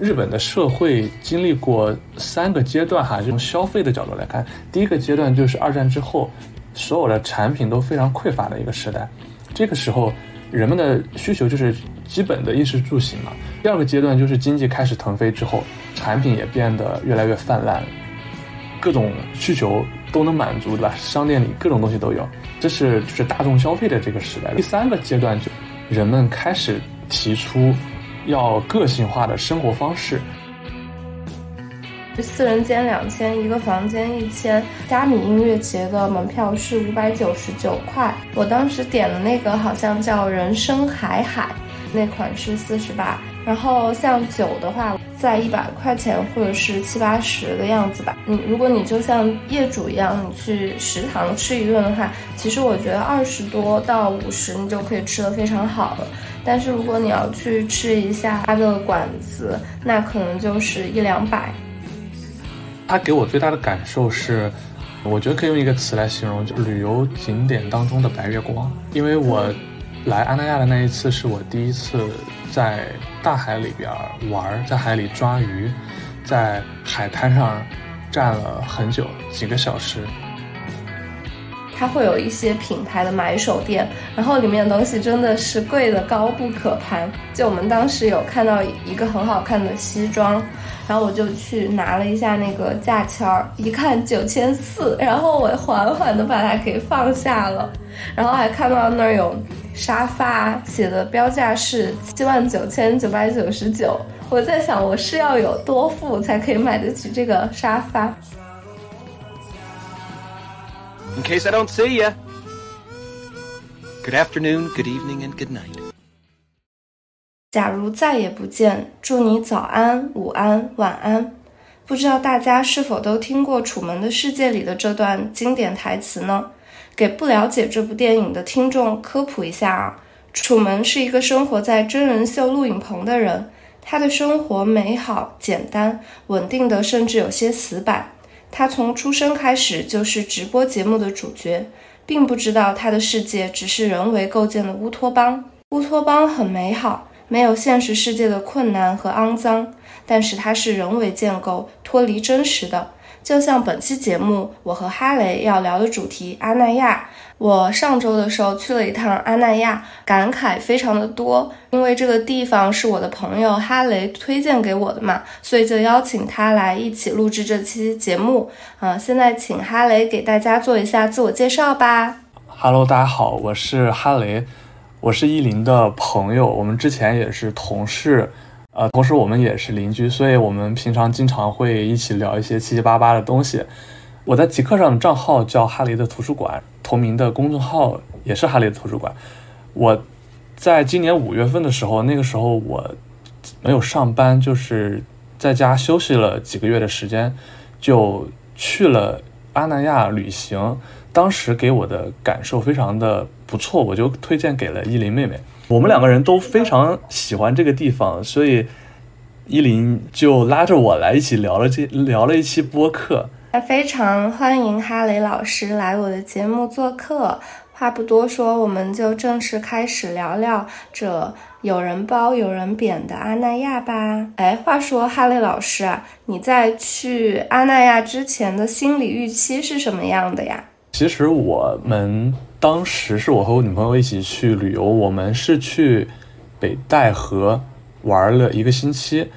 日本的社会经历过三个阶段哈，从消费的角度来看，第一个阶段就是二战之后，所有的产品都非常匮乏的一个时代，这个时候人们的需求就是基本的衣食住行嘛。第二个阶段就是经济开始腾飞之后，产品也变得越来越泛滥，各种需求都能满足，对吧？商店里各种东西都有，这是就是大众消费的这个时代。第三个阶段就人们开始提出。要个性化的生活方式。四人间两千，一个房间一千。虾米音乐节的门票是五百九十九块，我当时点的那个好像叫人生海海，那款是四十八。然后像酒的话，在一百块钱或者是七八十的样子吧。你如果你就像业主一样，你去食堂吃一顿的话，其实我觉得二十多到五十你就可以吃的非常好了。但是如果你要去吃一下他的馆子，那可能就是一两百。他给我最大的感受是，我觉得可以用一个词来形容，就旅游景点当中的白月光。因为我来阿那亚的那一次是我第一次在大海里边玩，在海里抓鱼，在海滩上站了很久，几个小时。它会有一些品牌的买手店，然后里面的东西真的是贵的高不可攀。就我们当时有看到一个很好看的西装，然后我就去拿了一下那个价签儿，一看九千四，然后我缓缓的把它给放下了。然后还看到那儿有沙发，写的标价是七万九千九百九十九。我在想，我是要有多富才可以买得起这个沙发？In case I don't see you, good afternoon, good evening, and good night. 假如再也不见，祝你早安、午安、晚安。不知道大家是否都听过《楚门的世界》里的这段经典台词呢？给不了解这部电影的听众科普一下啊，楚门是一个生活在真人秀录影棚的人，他的生活美好、简单、稳定的，甚至有些死板。他从出生开始就是直播节目的主角，并不知道他的世界只是人为构建的乌托邦。乌托邦很美好，没有现实世界的困难和肮脏，但是它是人为建构，脱离真实的。就像本期节目，我和哈雷要聊的主题阿那亚。我上周的时候去了一趟阿那亚，感慨非常的多，因为这个地方是我的朋友哈雷推荐给我的嘛，所以就邀请他来一起录制这期节目。啊，现在请哈雷给大家做一下自我介绍吧。Hello，大家好，我是哈雷，我是依林的朋友，我们之前也是同事，呃，同时我们也是邻居，所以我们平常经常会一起聊一些七七八八的东西。我在极客上的账号叫哈雷的图书馆，同名的公众号也是哈雷的图书馆。我在今年五月份的时候，那个时候我没有上班，就是在家休息了几个月的时间，就去了阿那亚旅行。当时给我的感受非常的不错，我就推荐给了依林妹妹。我们两个人都非常喜欢这个地方，所以依林就拉着我来一起聊了这聊了一期播客。非常欢迎哈雷老师来我的节目做客。话不多说，我们就正式开始聊聊这有人褒有人贬的阿那亚吧。哎，话说哈雷老师啊，你在去阿那亚之前的心理预期是什么样的呀？其实我们当时是我和我女朋友一起去旅游，我们是去北戴河玩了一个星期。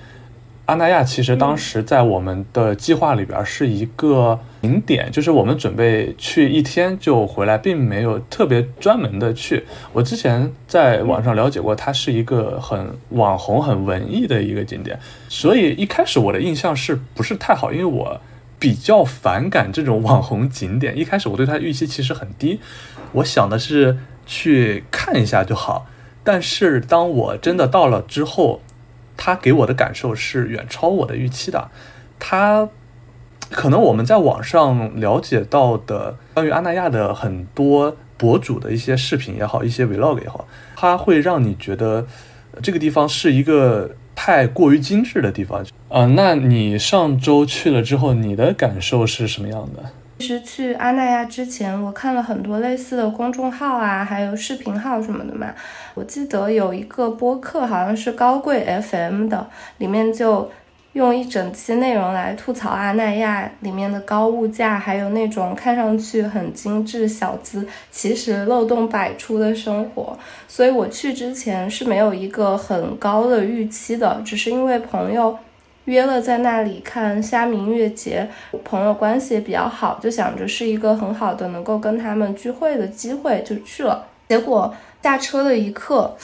阿那亚其实当时在我们的计划里边是一个景点，就是我们准备去一天就回来，并没有特别专门的去。我之前在网上了解过，它是一个很网红、很文艺的一个景点，所以一开始我的印象是不是太好？因为我比较反感这种网红景点，一开始我对它预期其实很低，我想的是去看一下就好。但是当我真的到了之后，他给我的感受是远超我的预期的，他可能我们在网上了解到的关于阿那亚的很多博主的一些视频也好，一些 vlog 也好，它会让你觉得这个地方是一个太过于精致的地方。呃，那你上周去了之后，你的感受是什么样的？其实去阿那亚之前，我看了很多类似的公众号啊，还有视频号什么的嘛。我记得有一个播客，好像是高贵 FM 的，里面就用一整期内容来吐槽阿那亚里面的高物价，还有那种看上去很精致小资，其实漏洞百出的生活。所以我去之前是没有一个很高的预期的，只是因为朋友。约了在那里看虾米音乐节，朋友关系也比较好，就想着是一个很好的能够跟他们聚会的机会，就去了。结果下车的一刻，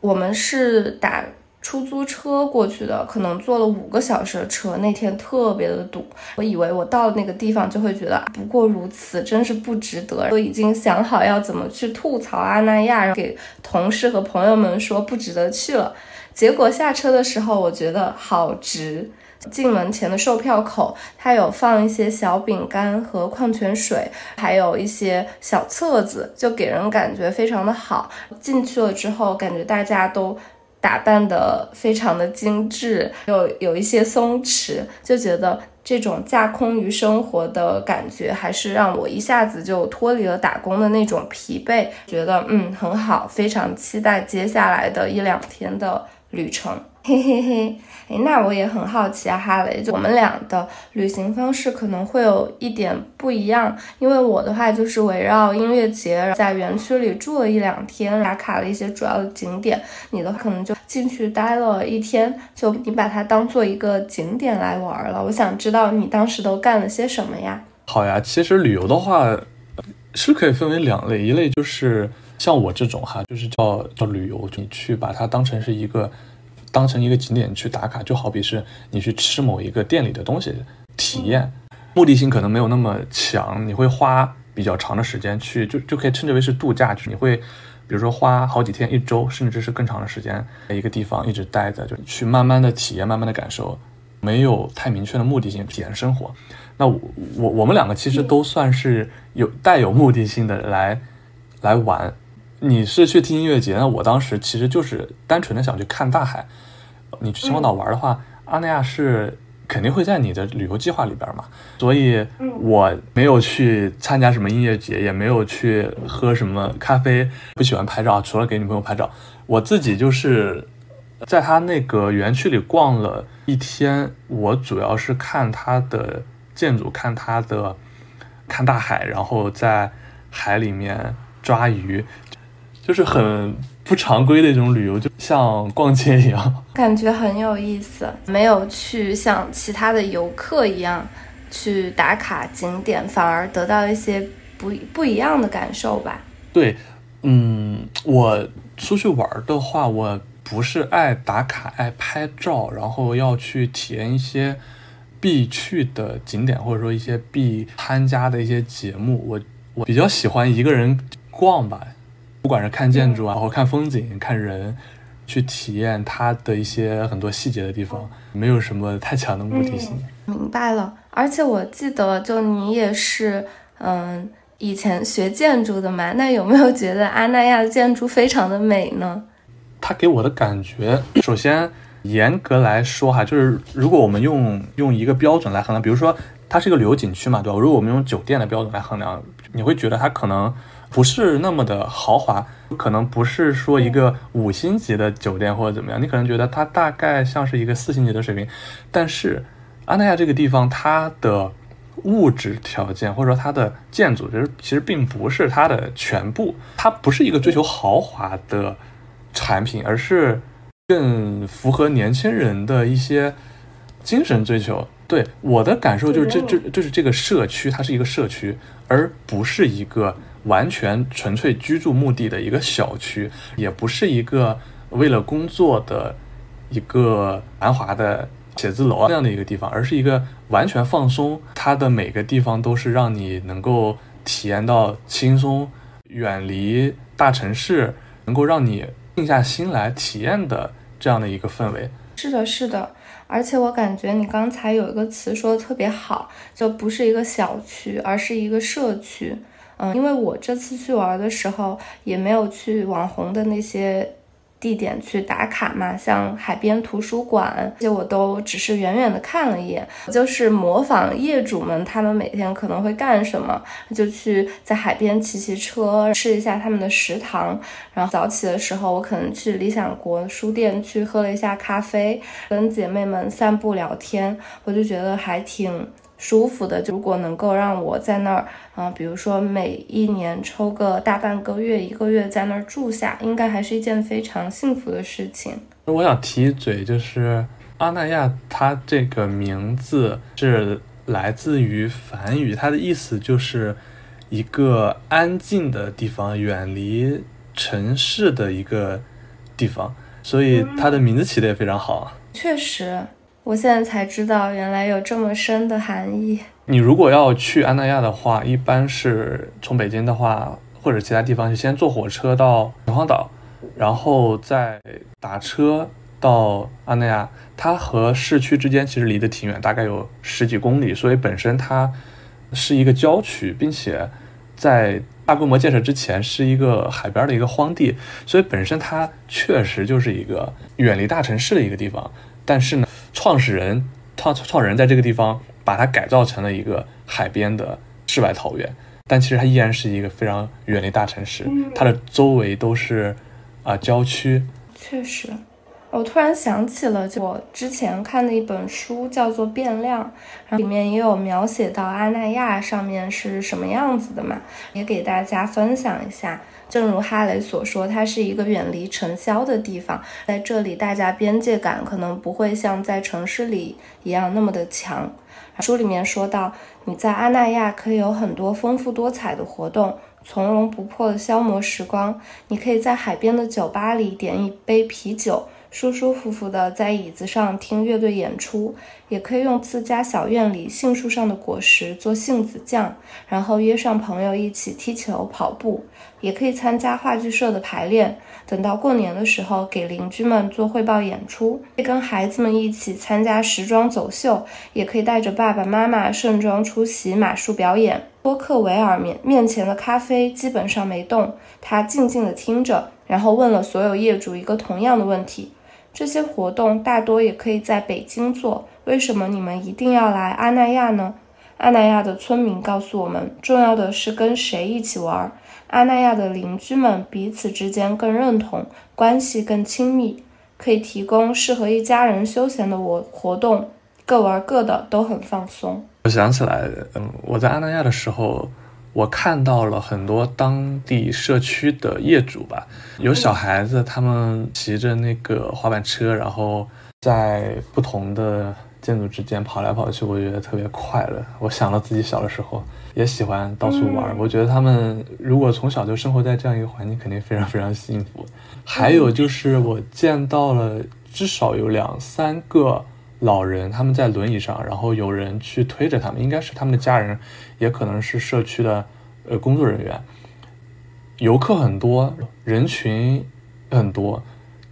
我们是打出租车过去的，可能坐了五个小时的车，那天特别的堵。我以为我到了那个地方就会觉得不过如此，真是不值得。我已经想好要怎么去吐槽阿那亚，然后给同事和朋友们说不值得去了。结果下车的时候，我觉得好值。进门前的售票口，它有放一些小饼干和矿泉水，还有一些小册子，就给人感觉非常的好。进去了之后，感觉大家都打扮的非常的精致，有有一些松弛，就觉得这种架空于生活的感觉，还是让我一下子就脱离了打工的那种疲惫，觉得嗯很好，非常期待接下来的一两天的。旅程，嘿嘿嘿，哎，那我也很好奇啊，哈雷，就我们俩的旅行方式可能会有一点不一样，因为我的话就是围绕音乐节，在园区里住了一两天，打卡了一些主要的景点。你的可能就进去待了一天，就你把它当做一个景点来玩了。我想知道你当时都干了些什么呀？好呀，其实旅游的话是可以分为两类，一类就是。像我这种哈，就是叫叫旅游，你去把它当成是一个，当成一个景点去打卡，就好比是你去吃某一个店里的东西，体验，目的性可能没有那么强，你会花比较长的时间去，就就可以称之为是度假，就你会，比如说花好几天、一周，甚至是更长的时间，在一个地方一直待着，就去慢慢的体验，慢慢的感受，没有太明确的目的性体验生活。那我我我们两个其实都算是有带有目的性的来来玩。你是去听音乐节，那我当时其实就是单纯的想去看大海。你去秦皇岛玩的话，阿那亚是肯定会在你的旅游计划里边嘛，所以我没有去参加什么音乐节，也没有去喝什么咖啡，不喜欢拍照，除了给女朋友拍照，我自己就是在他那个园区里逛了一天，我主要是看他的建筑，看他的看大海，然后在海里面抓鱼。就是很不常规的一种旅游，就像逛街一样，感觉很有意思。没有去像其他的游客一样去打卡景点，反而得到一些不不一样的感受吧。对，嗯，我出去玩的话，我不是爱打卡、爱拍照，然后要去体验一些必去的景点，或者说一些必参加的一些节目。我我比较喜欢一个人逛吧。不管是看建筑啊，或看风景、看人，去体验它的一些很多细节的地方，没有什么太强的目的性。明白了，而且我记得，就你也是，嗯，以前学建筑的嘛，那有没有觉得阿那亚的建筑非常的美呢？它给我的感觉，首先严格来说哈，就是如果我们用用一个标准来衡量，比如说它是一个旅游景区嘛，对吧？如果我们用酒店的标准来衡量，你会觉得它可能。不是那么的豪华，可能不是说一个五星级的酒店或者怎么样，你可能觉得它大概像是一个四星级的水平。但是，安那亚这个地方，它的物质条件或者说它的建筑，其实其实并不是它的全部，它不是一个追求豪华的产品，而是更符合年轻人的一些精神追求。对我的感受就是，这这就是这个社区，它是一个社区，而不是一个。完全纯粹居住目的的一个小区，也不是一个为了工作的一个繁华的写字楼啊这样的一个地方，而是一个完全放松。它的每个地方都是让你能够体验到轻松、远离大城市，能够让你静下心来体验的这样的一个氛围。是的，是的。而且我感觉你刚才有一个词说的特别好，就不是一个小区，而是一个社区。嗯，因为我这次去玩的时候，也没有去网红的那些地点去打卡嘛，像海边图书馆，这些我都只是远远的看了一眼，就是模仿业主们他们每天可能会干什么，就去在海边骑骑车，试一下他们的食堂。然后早起的时候，我可能去理想国书店去喝了一下咖啡，跟姐妹们散步聊天，我就觉得还挺。舒服的，就如果能够让我在那儿，啊，比如说每一年抽个大半个月、一个月在那儿住下，应该还是一件非常幸福的事情。我想提一嘴，就是阿那亚，它这个名字是来自于梵语，它的意思就是一个安静的地方，远离城市的一个地方，所以它的名字起的也非常好。确实。我现在才知道，原来有这么深的含义。你如果要去安那亚的话，一般是从北京的话，或者其他地方，就先坐火车到秦皇岛，然后再打车到安那亚。它和市区之间其实离得挺远，大概有十几公里，所以本身它是一个郊区，并且在大规模建设之前是一个海边的一个荒地，所以本身它确实就是一个远离大城市的一个地方。但是呢，创始人创创始人在这个地方把它改造成了一个海边的世外桃源，但其实它依然是一个非常远离大城市，它的周围都是啊郊区。确实，我突然想起了我之前看的一本书，叫做《变量》，然后里面也有描写到阿那亚上面是什么样子的嘛，也给大家分享一下。正如哈雷所说，它是一个远离尘嚣的地方，在这里，大家边界感可能不会像在城市里一样那么的强。书里面说到，你在阿那亚可以有很多丰富多彩的活动，从容不迫的消磨时光。你可以在海边的酒吧里点一杯啤酒。舒舒服服的在椅子上听乐队演出，也可以用自家小院里杏树上的果实做杏子酱，然后约上朋友一起踢球、跑步，也可以参加话剧社的排练。等到过年的时候，给邻居们做汇报演出，跟孩子们一起参加时装走秀，也可以带着爸爸妈妈盛装出席马术表演。多克维尔面面前的咖啡基本上没动，他静静地听着，然后问了所有业主一个同样的问题。这些活动大多也可以在北京做，为什么你们一定要来阿那亚呢？阿那亚的村民告诉我们，重要的是跟谁一起玩。阿那亚的邻居们彼此之间更认同，关系更亲密，可以提供适合一家人休闲的活活动，各玩各的，都很放松。我想起来，嗯，我在阿那亚的时候。我看到了很多当地社区的业主吧，有小孩子，他们骑着那个滑板车，然后在不同的建筑之间跑来跑去，我觉得特别快乐。我想到自己小的时候也喜欢到处玩，我觉得他们如果从小就生活在这样一个环境，肯定非常非常幸福。还有就是我见到了至少有两三个。老人他们在轮椅上，然后有人去推着他们，应该是他们的家人，也可能是社区的呃工作人员。游客很多，人群很多，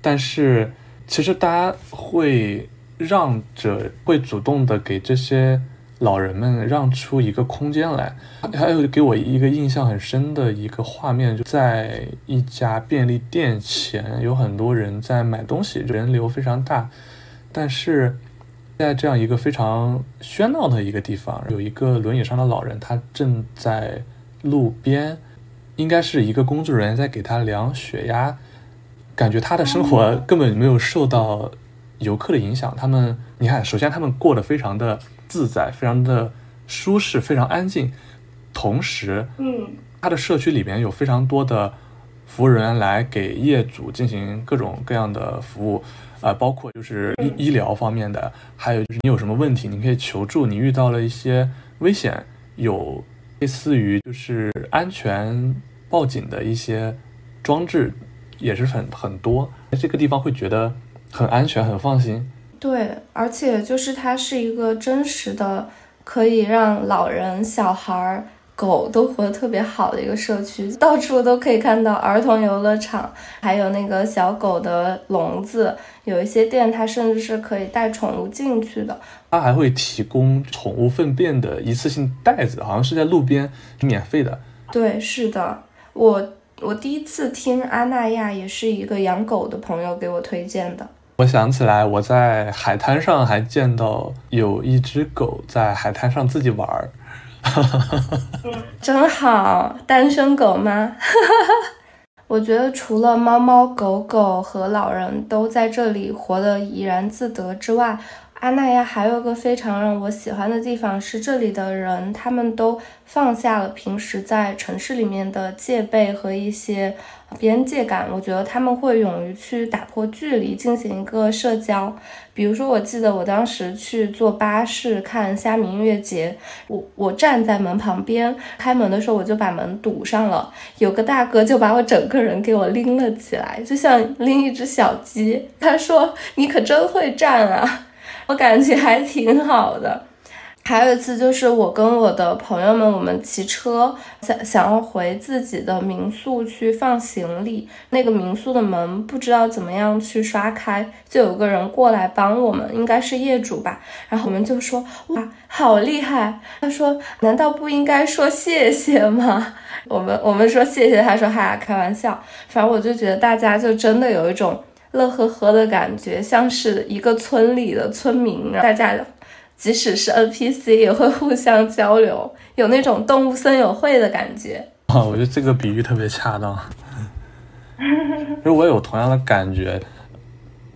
但是其实大家会让着，会主动的给这些老人们让出一个空间来。还有给我一个印象很深的一个画面，就在一家便利店前，有很多人在买东西，人流非常大，但是。在这样一个非常喧闹的一个地方，有一个轮椅上的老人，他正在路边，应该是一个工作人员在给他量血压，感觉他的生活根本没有受到游客的影响。他们，你看，首先他们过得非常的自在，非常的舒适，非常安静。同时，嗯，他的社区里面有非常多的服务人员来给业主进行各种各样的服务。啊，包括就是医医疗方面的，还有就是你有什么问题，你可以求助。你遇到了一些危险，有类似于就是安全报警的一些装置，也是很很多。这个地方会觉得很安全，很放心。对，而且就是它是一个真实的，可以让老人、小孩儿。狗都活得特别好的一个社区，到处都可以看到儿童游乐场，还有那个小狗的笼子。有一些店，它甚至是可以带宠物进去的。它还会提供宠物粪便的一次性袋子，好像是在路边免费的。对，是的，我我第一次听阿那亚也是一个养狗的朋友给我推荐的。我想起来，我在海滩上还见到有一只狗在海滩上自己玩儿，真好，单身狗吗？我觉得除了猫猫狗狗和老人都在这里活得怡然自得之外，阿那亚还有个非常让我喜欢的地方是，这里的人他们都放下了平时在城市里面的戒备和一些边界感。我觉得他们会勇于去打破距离，进行一个社交。比如说，我记得我当时去坐巴士看虾米音乐节，我我站在门旁边，开门的时候我就把门堵上了，有个大哥就把我整个人给我拎了起来，就像拎一只小鸡。他说：“你可真会站啊！”我感觉还挺好的。还有一次，就是我跟我的朋友们，我们骑车想想要回自己的民宿去放行李，那个民宿的门不知道怎么样去刷开，就有个人过来帮我们，应该是业主吧。然后我们就说：“哇，好厉害！”他说：“难道不应该说谢谢吗？”我们我们说谢谢，他说：“哈，开玩笑。”反正我就觉得大家就真的有一种。乐呵呵的感觉，像是一个村里的村民，大家即使是 NPC 也会互相交流，有那种动物森友会的感觉。啊，我觉得这个比喻特别恰当，因为我有同样的感觉，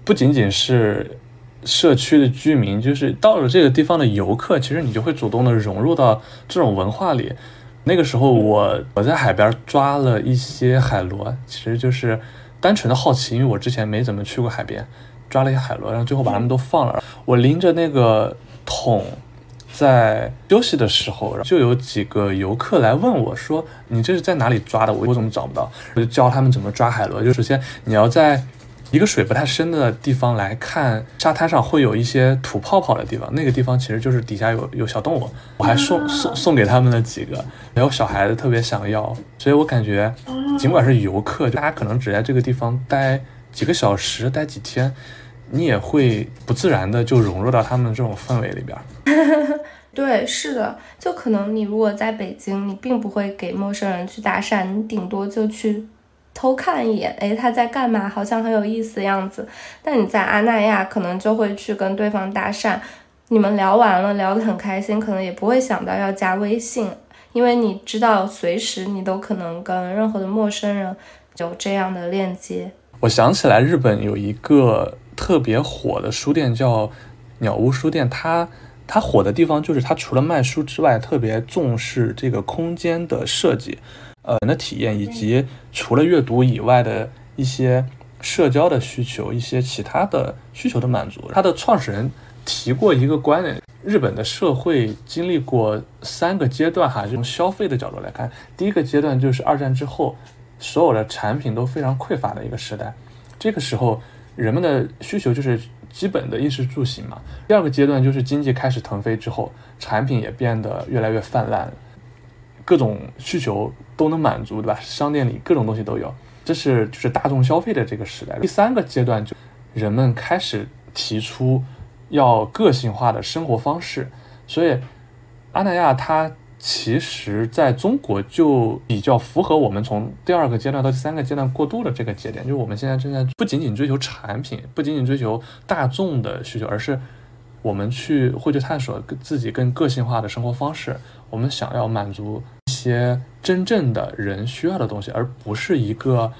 不仅仅是社区的居民，就是到了这个地方的游客，其实你就会主动的融入到这种文化里。那个时候，我我在海边抓了一些海螺，其实就是。单纯的好奇，因为我之前没怎么去过海边，抓了一些海螺，然后最后把它们都放了。我拎着那个桶在休息的时候，就有几个游客来问我说：“你这是在哪里抓的？我我怎么找不到？”我就教他们怎么抓海螺。就首先你要在一个水不太深的地方来看，沙滩上会有一些吐泡泡的地方，那个地方其实就是底下有有小动物。我还送送送给他们了几个，然后小孩子特别想要，所以我感觉。尽管是游客，大家可能只在这个地方待几个小时、待几天，你也会不自然的就融入到他们这种氛围里边。对，是的，就可能你如果在北京，你并不会给陌生人去搭讪，你顶多就去偷看一眼，哎，他在干嘛？好像很有意思的样子。但你在阿那亚，可能就会去跟对方搭讪，你们聊完了，聊得很开心，可能也不会想到要加微信。因为你知道，随时你都可能跟任何的陌生人有这样的链接。我想起来，日本有一个特别火的书店叫鸟屋书店，它它火的地方就是它除了卖书之外，特别重视这个空间的设计，呃，人的体验，以及除了阅读以外的一些社交的需求，一些其他的需求的满足。它的创始人提过一个观点。日本的社会经历过三个阶段，哈，从消费的角度来看，第一个阶段就是二战之后，所有的产品都非常匮乏的一个时代，这个时候人们的需求就是基本的衣食住行嘛。第二个阶段就是经济开始腾飞之后，产品也变得越来越泛滥，各种需求都能满足，对吧？商店里各种东西都有，这是就是大众消费的这个时代。第三个阶段就人们开始提出。要个性化的生活方式，所以阿那亚它其实在中国就比较符合我们从第二个阶段到第三个阶段过渡的这个节点，就是我们现在正在不仅仅追求产品，不仅仅追求大众的需求，而是我们去会去探索自己更个性化的生活方式。我们想要满足一些真正的人需要的东西，而不是一个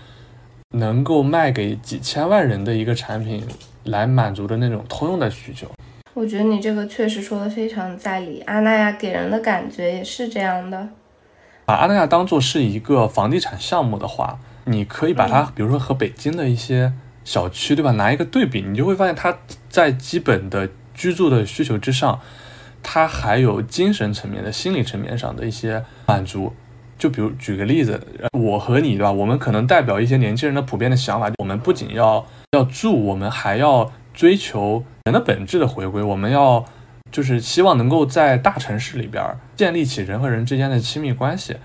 能够卖给几千万人的一个产品。来满足的那种通用的需求，我觉得你这个确实说的非常在理。阿那亚给人的感觉也是这样的。把阿那亚当做是一个房地产项目的话，你可以把它，比如说和北京的一些小区，对吧？拿一个对比，你就会发现它在基本的居住的需求之上，它还有精神层面的、心理层面上的一些满足。就比如举个例子，我和你，对吧？我们可能代表一些年轻人的普遍的想法，我们不仅要。要住，我们还要追求人的本质的回归。我们要就是希望能够在大城市里边建立起人和人之间的亲密关系，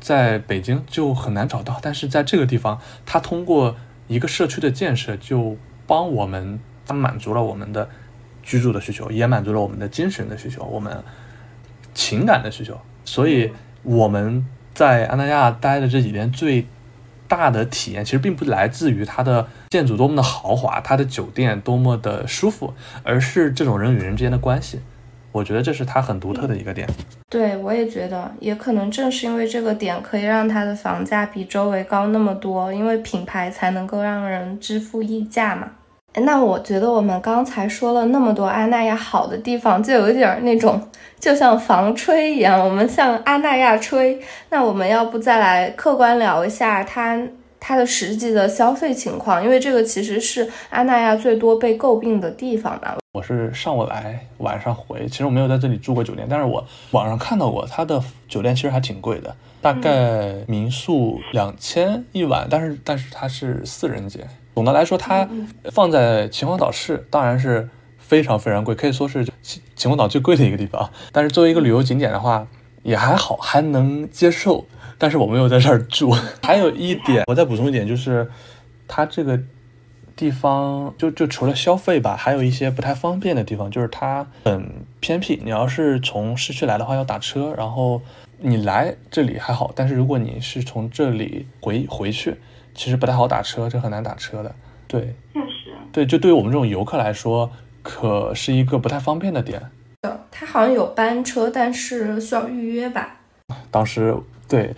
在北京就很难找到。但是在这个地方，它通过一个社区的建设，就帮我们，它满足了我们的居住的需求，也满足了我们的精神的需求，我们情感的需求。所以我们在安那亚待的这几天最。大的体验其实并不来自于它的建筑多么的豪华，它的酒店多么的舒服，而是这种人与人之间的关系。我觉得这是它很独特的一个点。对，我也觉得，也可能正是因为这个点，可以让它的房价比周围高那么多，因为品牌才能够让人支付溢价嘛。那我觉得我们刚才说了那么多阿那亚好的地方，就有一点那种，就像防吹一样，我们向阿那亚吹。那我们要不再来客观聊一下它它的实际的消费情况，因为这个其实是阿那亚最多被诟病的地方嘛。我是上午来，晚上回。其实我没有在这里住过酒店，但是我网上看到过，它的酒店其实还挺贵的，大概民宿两千一晚，但是但是它是四人间。总的来说，它放在秦皇岛市当然是非常非常贵，可以说是秦秦皇岛最贵的一个地方。但是作为一个旅游景点的话，也还好，还能接受。但是我没有在这儿住。还有一点，我再补充一点，就是它这个。地方就就除了消费吧，还有一些不太方便的地方，就是它很偏僻。你要是从市区来的话，要打车，然后你来这里还好，但是如果你是从这里回回去，其实不太好打车，这很难打车的。对，确实，对，就对于我们这种游客来说，可是一个不太方便的点。它好像有班车，但是需要预约吧？当时对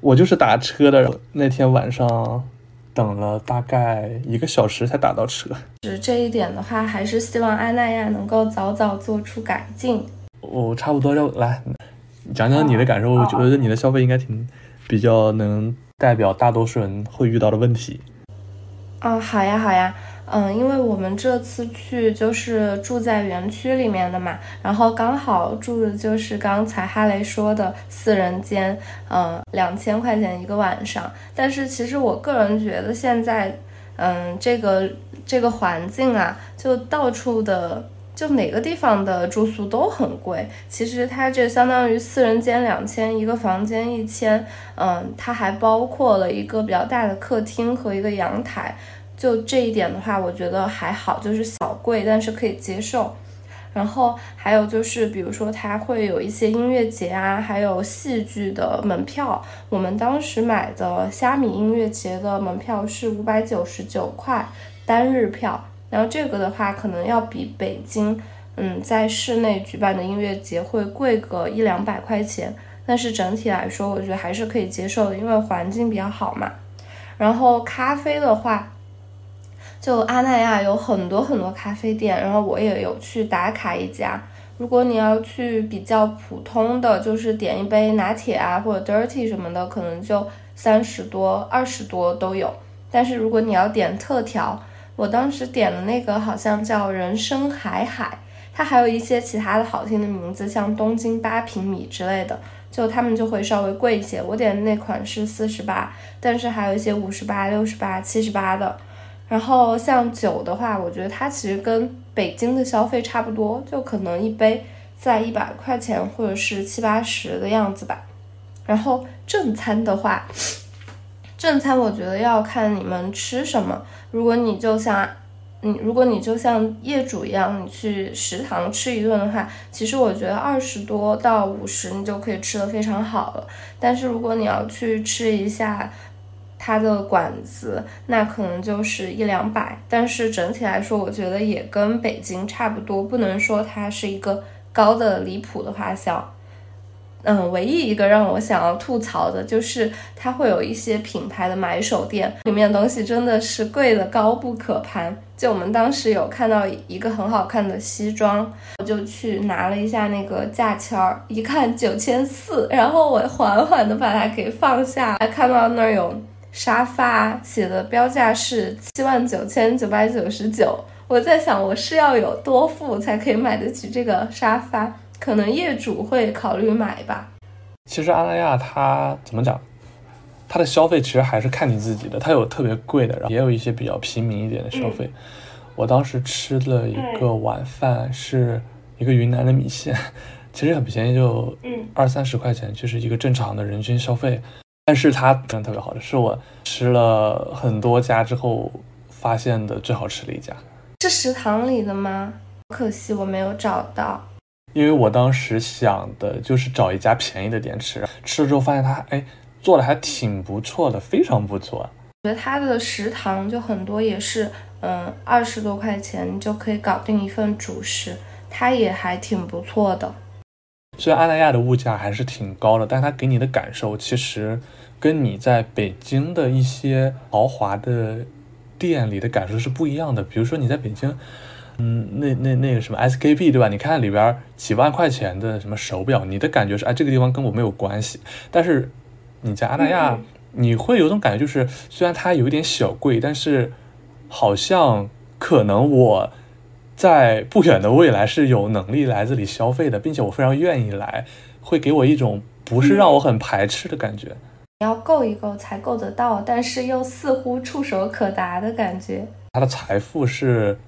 我就是打车的，那天晚上。等了大概一个小时才打到车，是这一点的话，还是希望阿那亚能够早早做出改进。我差不多就来讲讲你的感受，我觉得你的消费应该挺比较能代表大多数人会遇到的问题。啊，好呀，好呀。嗯，因为我们这次去就是住在园区里面的嘛，然后刚好住的就是刚才哈雷说的四人间，嗯，两千块钱一个晚上。但是其实我个人觉得现在，嗯，这个这个环境啊，就到处的，就哪个地方的住宿都很贵。其实它这相当于四人间两千，一个房间一千，嗯，它还包括了一个比较大的客厅和一个阳台。就这一点的话，我觉得还好，就是小贵，但是可以接受。然后还有就是，比如说它会有一些音乐节啊，还有戏剧的门票。我们当时买的虾米音乐节的门票是五百九十九块单日票，然后这个的话可能要比北京，嗯，在室内举办的音乐节会贵个一两百块钱。但是整体来说，我觉得还是可以接受的，因为环境比较好嘛。然后咖啡的话。就阿那亚有很多很多咖啡店，然后我也有去打卡一家。如果你要去比较普通的，就是点一杯拿铁啊或者 dirty 什么的，可能就三十多、二十多都有。但是如果你要点特调，我当时点的那个好像叫人生海海，它还有一些其他的好听的名字，像东京八平米之类的，就他们就会稍微贵一些。我点的那款是四十八，但是还有一些五十八、六十八、七十八的。然后像酒的话，我觉得它其实跟北京的消费差不多，就可能一杯在一百块钱或者是七八十的样子吧。然后正餐的话，正餐我觉得要看你们吃什么。如果你就像你，如果你就像业主一样，你去食堂吃一顿的话，其实我觉得二十多到五十你就可以吃的非常好了。但是如果你要去吃一下，它的馆子那可能就是一两百，但是整体来说，我觉得也跟北京差不多，不能说它是一个高的离谱的花销。嗯，唯一一个让我想要吐槽的就是它会有一些品牌的买手店，里面东西真的是贵的高不可攀。就我们当时有看到一个很好看的西装，我就去拿了一下那个价签儿，一看九千四，然后我缓缓的把它给放下，还看到那儿有。沙发写的标价是七万九千九百九十九，我在想我是要有多富才可以买得起这个沙发？可能业主会考虑买吧。其实阿那亚它怎么讲，它的消费其实还是看你自己的，它有特别贵的，然后也有一些比较平民一点的消费。我当时吃了一个晚饭，是一个云南的米线，其实很便宜，就二三十块钱，就是一个正常的人均消费。但是它真的特别好吃，是我吃了很多家之后发现的最好吃的一家。是食堂里的吗？可惜我没有找到。因为我当时想的就是找一家便宜的店吃，吃了之后发现它哎做的还挺不错的，非常不错。我觉得它的食堂就很多也是，嗯，二十多块钱就可以搞定一份主食，它也还挺不错的。虽然阿那亚的物价还是挺高的，但它给你的感受其实跟你在北京的一些豪华的店里的感受是不一样的。比如说你在北京，嗯，那那那个什么 SKP 对吧？你看里边几万块钱的什么手表，你的感觉是哎这个地方跟我没有关系。但是你在阿那亚，你会有种感觉，就是虽然它有一点小贵，但是好像可能我。在不远的未来是有能力来这里消费的，并且我非常愿意来，会给我一种不是让我很排斥的感觉。你要够一够才够得到，但是又似乎触手可达的感觉。他的财富是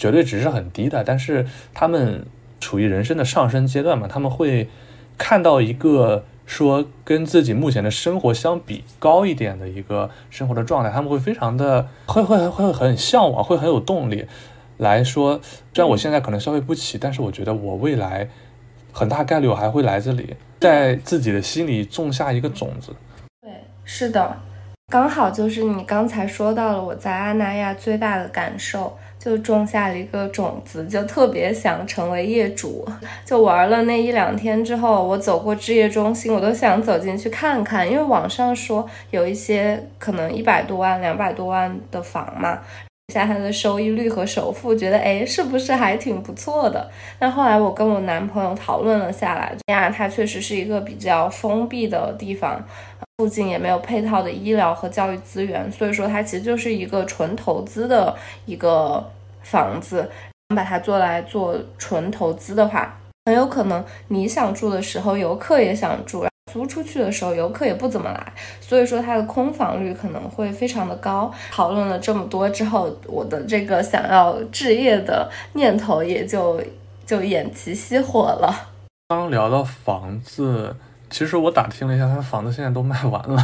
绝对值是很低的，但是他们处于人生的上升阶段嘛，他们会看到一个说跟自己目前的生活相比高一点的一个生活的状态，他们会非常的会会会很向往，会很有动力。来说，虽然我现在可能消费不起，但是我觉得我未来很大概率我还会来这里，在自己的心里种下一个种子。对，是的，刚好就是你刚才说到了我在阿那亚最大的感受，就种下了一个种子，就特别想成为业主。就玩了那一两天之后，我走过置业中心，我都想走进去看看，因为网上说有一些可能一百多万、两百多万的房嘛。下它的收益率和首付，觉得哎，是不是还挺不错的？但后来我跟我男朋友讨论了下来，呀，它确实是一个比较封闭的地方，附近也没有配套的医疗和教育资源，所以说它其实就是一个纯投资的一个房子。把它做来做纯投资的话，很有可能你想住的时候，游客也想住。租出去的时候，游客也不怎么来，所以说它的空房率可能会非常的高。讨论了这么多之后，我的这个想要置业的念头也就就偃旗熄火了。刚聊到房子。其实我打听了一下，他的房子现在都卖完了，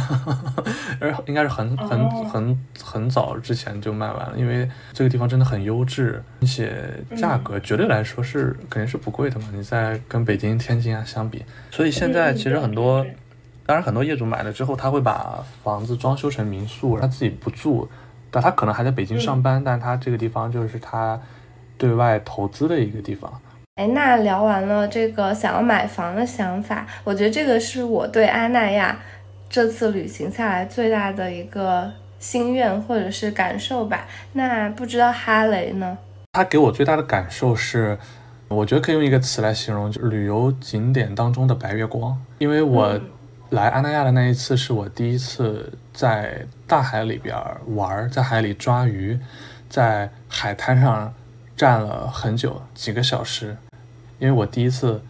而应该是很很很很早之前就卖完了，因为这个地方真的很优质，而且价格绝对来说是肯定是不贵的嘛。你在跟北京、天津啊相比，所以现在其实很多，当然很多业主买了之后，他会把房子装修成民宿，他自己不住，但他可能还在北京上班，但他这个地方就是他对外投资的一个地方。哎，那聊完了这个想要买房的想法，我觉得这个是我对阿那亚这次旅行下来最大的一个心愿或者是感受吧。那不知道哈雷呢？他给我最大的感受是，我觉得可以用一个词来形容，就是旅游景点当中的白月光。因为我来阿那亚的那一次是我第一次在大海里边玩，在海里抓鱼，在海滩上站了很久，几个小时。因为我第一次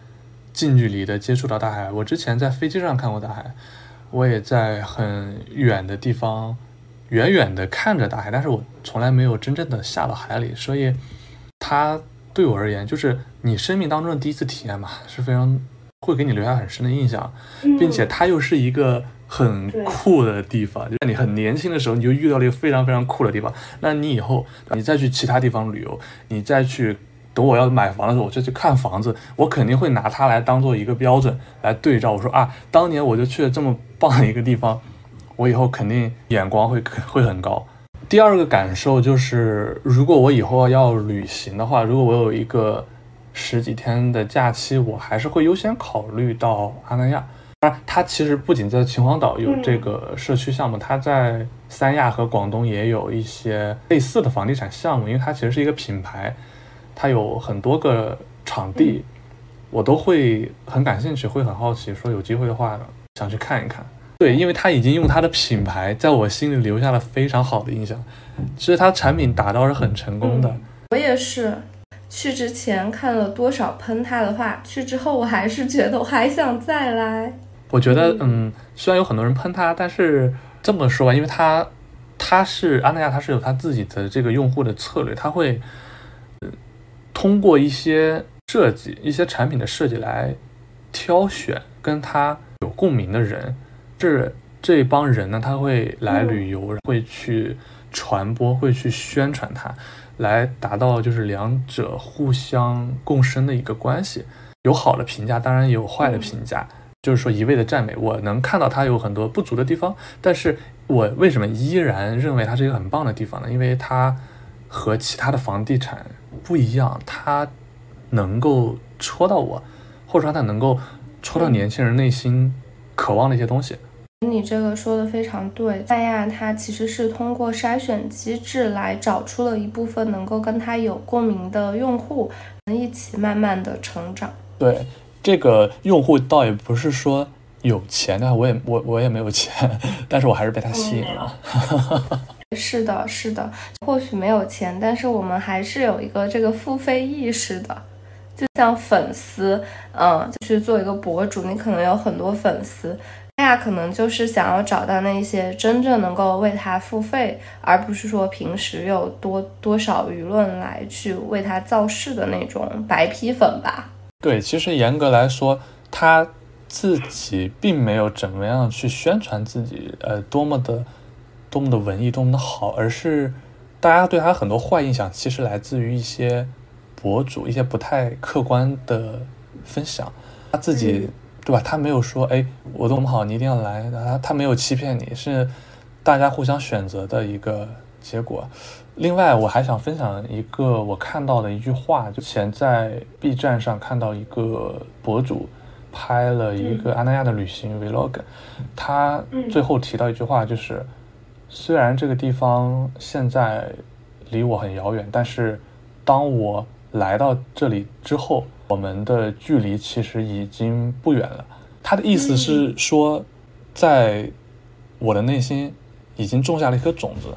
近距离的接触到大海，我之前在飞机上看过大海，我也在很远的地方远远的看着大海，但是我从来没有真正的下到海里，所以它对我而言就是你生命当中的第一次体验嘛，是非常会给你留下很深的印象，并且它又是一个很酷的地方，就在你很年轻的时候你就遇到了一个非常非常酷的地方，那你以后你再去其他地方旅游，你再去。等我要买房的时候，我就去看房子，我肯定会拿它来当做一个标准来对照。我说啊，当年我就去了这么棒的一个地方，我以后肯定眼光会会很高。第二个感受就是，如果我以后要旅行的话，如果我有一个十几天的假期，我还是会优先考虑到阿那亚。当然，它其实不仅在秦皇岛有这个社区项目，它在三亚和广东也有一些类似的房地产项目，因为它其实是一个品牌。它有很多个场地，我都会很感兴趣，会很好奇，说有机会的话想去看一看。对，因为它已经用它的品牌在我心里留下了非常好的印象，其实它产品打造是很成功的。我也是，去之前看了多少喷它的话，去之后我还是觉得我还想再来。我觉得，嗯，虽然有很多人喷它，但是这么说吧，因为它它是阿那亚，它是有它自己的这个用户的策略，它会。通过一些设计、一些产品的设计来挑选跟他有共鸣的人，这这帮人呢，他会来旅游，会去传播，会去宣传它，来达到就是两者互相共生的一个关系。有好的评价，当然也有坏的评价。就是说一味的赞美，我能看到它有很多不足的地方，但是我为什么依然认为它是一个很棒的地方呢？因为它和其他的房地产不一样，它能够戳到我，或者说它能够戳到年轻人内心渴望的一些东西。你这个说的非常对，三亚它其实是通过筛选机制来找出了一部分能够跟它有共鸣的用户，一起慢慢的成长。对。这个用户倒也不是说有钱的，我也我我也没有钱，但是我还是被他吸引了。是的，是的，或许没有钱，但是我们还是有一个这个付费意识的。就像粉丝，嗯，去做一个博主，你可能有很多粉丝，大家可能就是想要找到那些真正能够为他付费，而不是说平时有多多少舆论来去为他造势的那种白皮粉吧。对，其实严格来说，他自己并没有怎么样去宣传自己，呃，多么的多么的文艺，多么的好，而是大家对他很多坏印象，其实来自于一些博主一些不太客观的分享。他自己对吧？他没有说，哎，我多么好，你一定要来。他他没有欺骗你，是大家互相选择的一个结果。另外，我还想分享一个我看到的一句话，就前在 B 站上看到一个博主拍了一个阿那亚的旅行 vlog，他最后提到一句话，就是虽然这个地方现在离我很遥远，但是当我来到这里之后，我们的距离其实已经不远了。他的意思是说，在我的内心已经种下了一颗种子。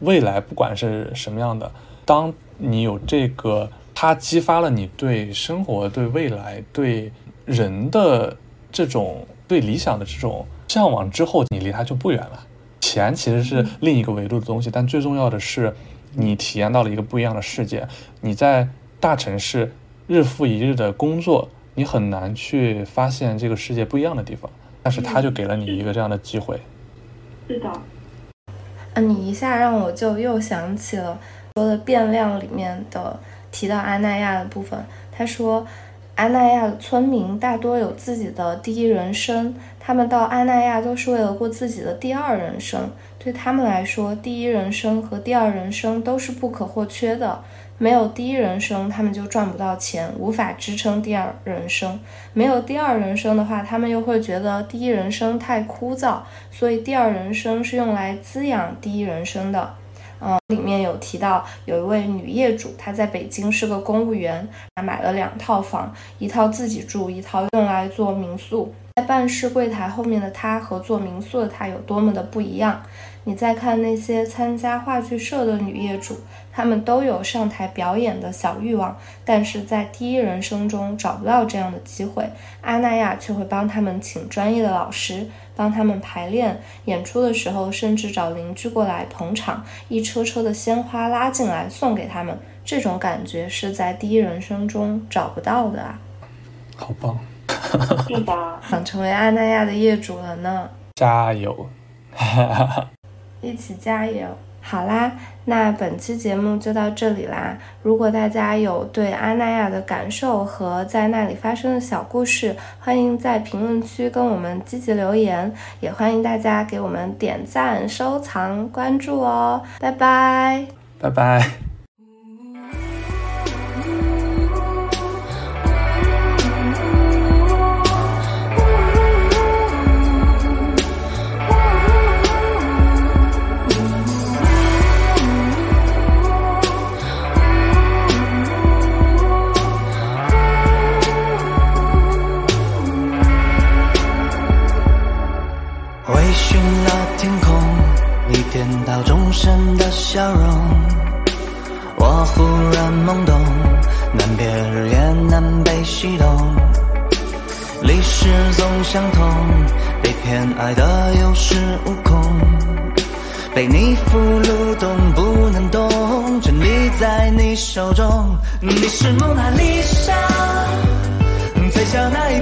未来不管是什么样的，当你有这个，它激发了你对生活、对未来、对人的这种对理想的这种向往之后，你离它就不远了。钱其实是另一个维度的东西，但最重要的是，你体验到了一个不一样的世界。你在大城市日复一日的工作，你很难去发现这个世界不一样的地方，但是他就给了你一个这样的机会。是的。啊，你一下让我就又想起了说的变量里面的提到阿那亚的部分。他说，阿那亚的村民大多有自己的第一人生，他们到阿那亚都是为了过自己的第二人生。对他们来说，第一人生和第二人生都是不可或缺的。没有第一人生，他们就赚不到钱，无法支撑第二人生；没有第二人生的话，他们又会觉得第一人生太枯燥，所以第二人生是用来滋养第一人生的。嗯，里面有提到有一位女业主，她在北京是个公务员，她买了两套房，一套自己住，一套用来做民宿。在办事柜台后面的她和做民宿的她有多么的不一样？你再看那些参加话剧社的女业主。她们都有上台表演的小欲望，但是在第一人生中找不到这样的机会。阿那亚却会帮他们请专业的老师，帮他们排练演出的时候，甚至找邻居过来捧场，一车车的鲜花拉进来送给他们。这种感觉是在第一人生中找不到的啊！好棒，是的？想成为阿那亚的业主了呢！加油，一起加油！好啦，那本期节目就到这里啦。如果大家有对阿那亚的感受和在那里发生的小故事，欢迎在评论区跟我们积极留言，也欢迎大家给我们点赞、收藏、关注哦。拜拜，拜拜。深的笑容，我忽然懵懂，难辨日夜，南北西东。历史总相同，被偏爱的有恃无恐，被你俘虏，动不能动，真理在你手中。你是蒙娜丽莎，最小那一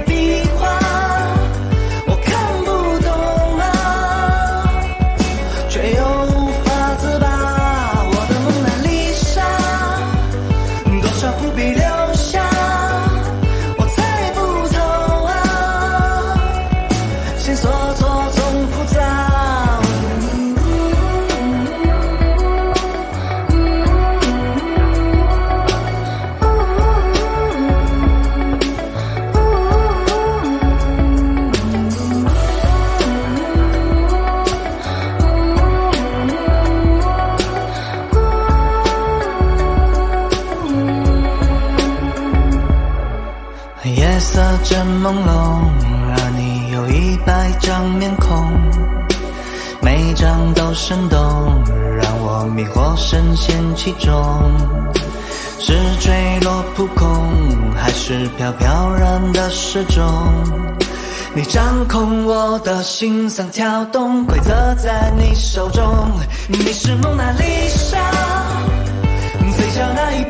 深陷其中。是坠落扑空，还是飘飘然的失重？你掌控我的心脏跳动，规则在你手中。你是蒙娜丽莎，嘴角那一